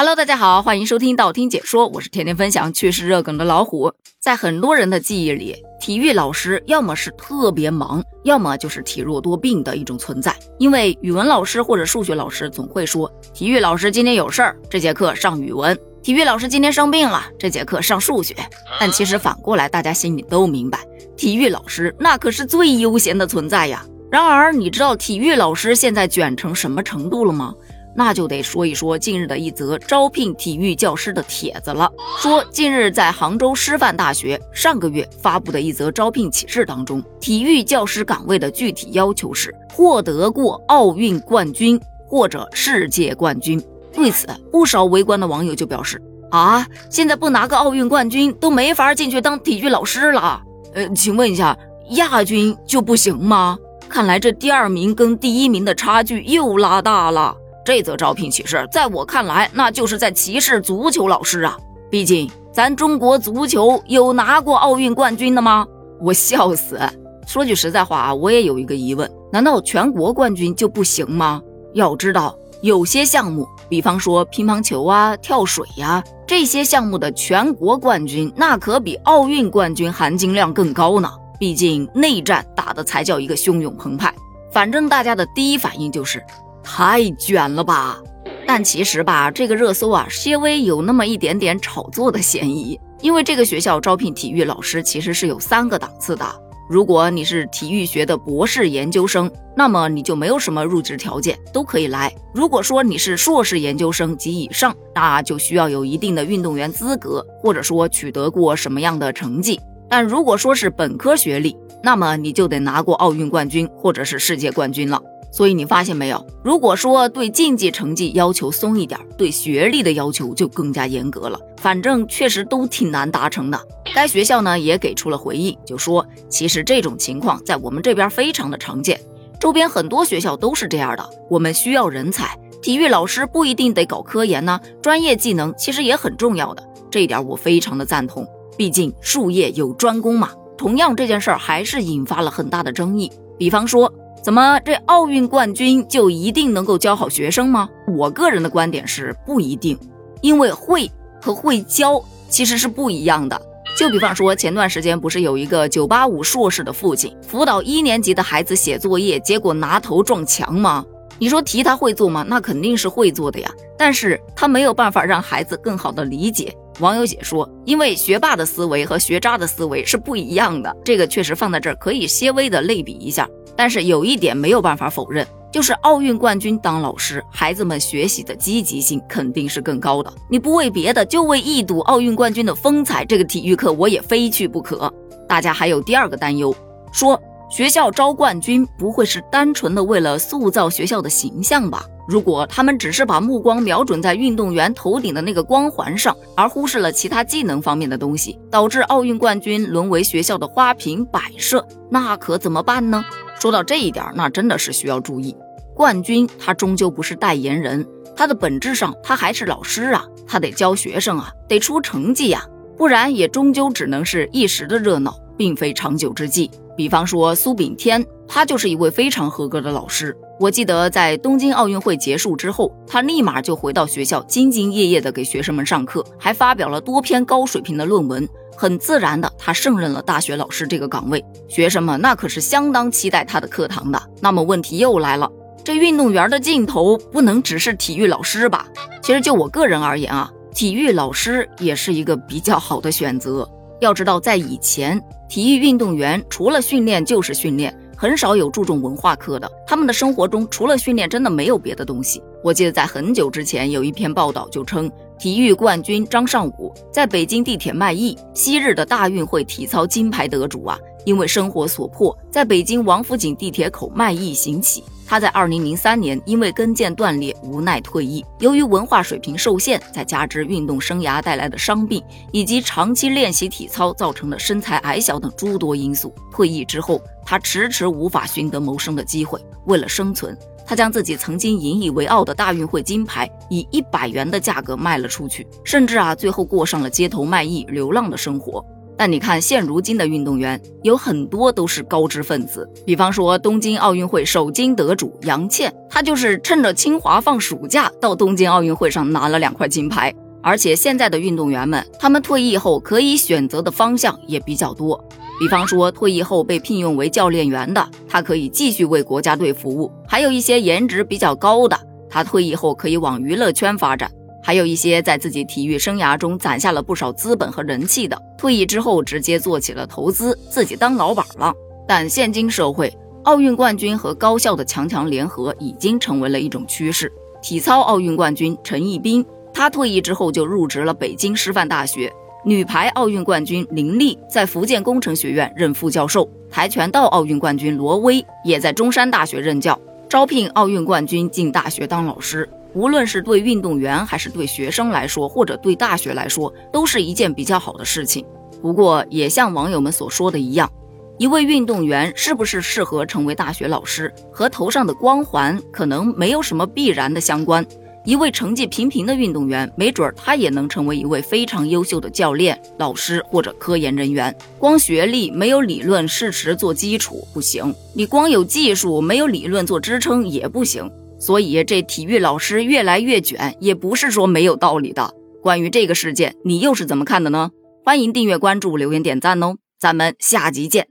Hello，大家好，欢迎收听道听解说，我是天天分享趣事热梗的老虎。在很多人的记忆里，体育老师要么是特别忙，要么就是体弱多病的一种存在。因为语文老师或者数学老师总会说，体育老师今天有事儿，这节课上语文；体育老师今天生病了，这节课上数学。但其实反过来，大家心里都明白，体育老师那可是最悠闲的存在呀。然而，你知道体育老师现在卷成什么程度了吗？那就得说一说近日的一则招聘体育教师的帖子了。说近日在杭州师范大学上个月发布的一则招聘启事当中，体育教师岗位的具体要求是获得过奥运冠军或者世界冠军。对此，不少围观的网友就表示：啊，现在不拿个奥运冠军都没法进去当体育老师了。呃，请问一下，亚军就不行吗？看来这第二名跟第一名的差距又拉大了。这则招聘启事，在我看来，那就是在歧视足球老师啊！毕竟咱中国足球有拿过奥运冠军的吗？我笑死！说句实在话啊，我也有一个疑问：难道全国冠军就不行吗？要知道，有些项目，比方说乒乓球啊、跳水呀这些项目的全国冠军，那可比奥运冠军含金量更高呢。毕竟内战打的才叫一个汹涌澎湃。反正大家的第一反应就是。太卷了吧！但其实吧，这个热搜啊，稍微有那么一点点炒作的嫌疑。因为这个学校招聘体育老师其实是有三个档次的。如果你是体育学的博士研究生，那么你就没有什么入职条件，都可以来。如果说你是硕士研究生及以上，那就需要有一定的运动员资格，或者说取得过什么样的成绩。但如果说是本科学历，那么你就得拿过奥运冠军或者是世界冠军了。所以你发现没有？如果说对竞技成绩要求松一点，对学历的要求就更加严格了。反正确实都挺难达成的。该学校呢也给出了回应，就说其实这种情况在我们这边非常的常见，周边很多学校都是这样的。我们需要人才，体育老师不一定得搞科研呢，专业技能其实也很重要的。这一点我非常的赞同，毕竟术业有专攻嘛。同样这件事儿还是引发了很大的争议，比方说。怎么，这奥运冠军就一定能够教好学生吗？我个人的观点是不一定，因为会和会教其实是不一样的。就比方说，前段时间不是有一个九八五硕士的父亲辅导一年级的孩子写作业，结果拿头撞墙吗？你说题他会做吗？那肯定是会做的呀，但是他没有办法让孩子更好的理解。网友解说，因为学霸的思维和学渣的思维是不一样的，这个确实放在这儿可以些微的类比一下。但是有一点没有办法否认，就是奥运冠军当老师，孩子们学习的积极性肯定是更高的。你不为别的，就为一睹奥运冠军的风采，这个体育课我也非去不可。大家还有第二个担忧，说学校招冠军不会是单纯的为了塑造学校的形象吧？如果他们只是把目光瞄准在运动员头顶的那个光环上，而忽视了其他技能方面的东西，导致奥运冠军沦为学校的花瓶摆设，那可怎么办呢？说到这一点，那真的是需要注意。冠军他终究不是代言人，他的本质上他还是老师啊，他得教学生啊，得出成绩呀，不然也终究只能是一时的热闹，并非长久之计。比方说苏炳添，他就是一位非常合格的老师。我记得在东京奥运会结束之后，他立马就回到学校，兢兢业业地给学生们上课，还发表了多篇高水平的论文。很自然的，他胜任了大学老师这个岗位，学生们那可是相当期待他的课堂的。那么问题又来了，这运动员的尽头不能只是体育老师吧？其实就我个人而言啊，体育老师也是一个比较好的选择。要知道，在以前，体育运动员除了训练就是训练，很少有注重文化课的。他们的生活中除了训练，真的没有别的东西。我记得在很久之前有一篇报道就称。体育冠军张尚武在北京地铁卖艺。昔日的大运会体操金牌得主啊，因为生活所迫，在北京王府井地铁口卖艺行乞。他在二零零三年因为跟腱断裂，无奈退役。由于文化水平受限，再加之运动生涯带来的伤病，以及长期练习体操造成的身材矮小等诸多因素，退役之后，他迟迟无法寻得谋生的机会。为了生存。他将自己曾经引以为傲的大运会金牌以一百元的价格卖了出去，甚至啊，最后过上了街头卖艺、流浪的生活。但你看现如今的运动员，有很多都是高知分子。比方说东京奥运会首金得主杨倩，她就是趁着清华放暑假到东京奥运会上拿了两块金牌。而且现在的运动员们，他们退役后可以选择的方向也比较多。比方说退役后被聘用为教练员的，他可以继续为国家队服务；还有一些颜值比较高的，他退役后可以往娱乐圈发展；还有一些在自己体育生涯中攒下了不少资本和人气的，退役之后直接做起了投资，自己当老板了。但现今社会，奥运冠军和高校的强强联合已经成为了一种趋势。体操奥运冠军陈一冰。他退役之后就入职了北京师范大学。女排奥运冠军林丽在福建工程学院任副教授。跆拳道奥运冠军罗威也在中山大学任教。招聘奥运冠军进大学当老师，无论是对运动员还是对学生来说，或者对大学来说，都是一件比较好的事情。不过，也像网友们所说的一样，一位运动员是不是适合成为大学老师，和头上的光环可能没有什么必然的相关。一位成绩平平的运动员，没准儿他也能成为一位非常优秀的教练、老师或者科研人员。光学历没有理论事实做基础不行，你光有技术没有理论做支撑也不行。所以这体育老师越来越卷，也不是说没有道理的。关于这个事件，你又是怎么看的呢？欢迎订阅、关注、留言、点赞哦！咱们下集见。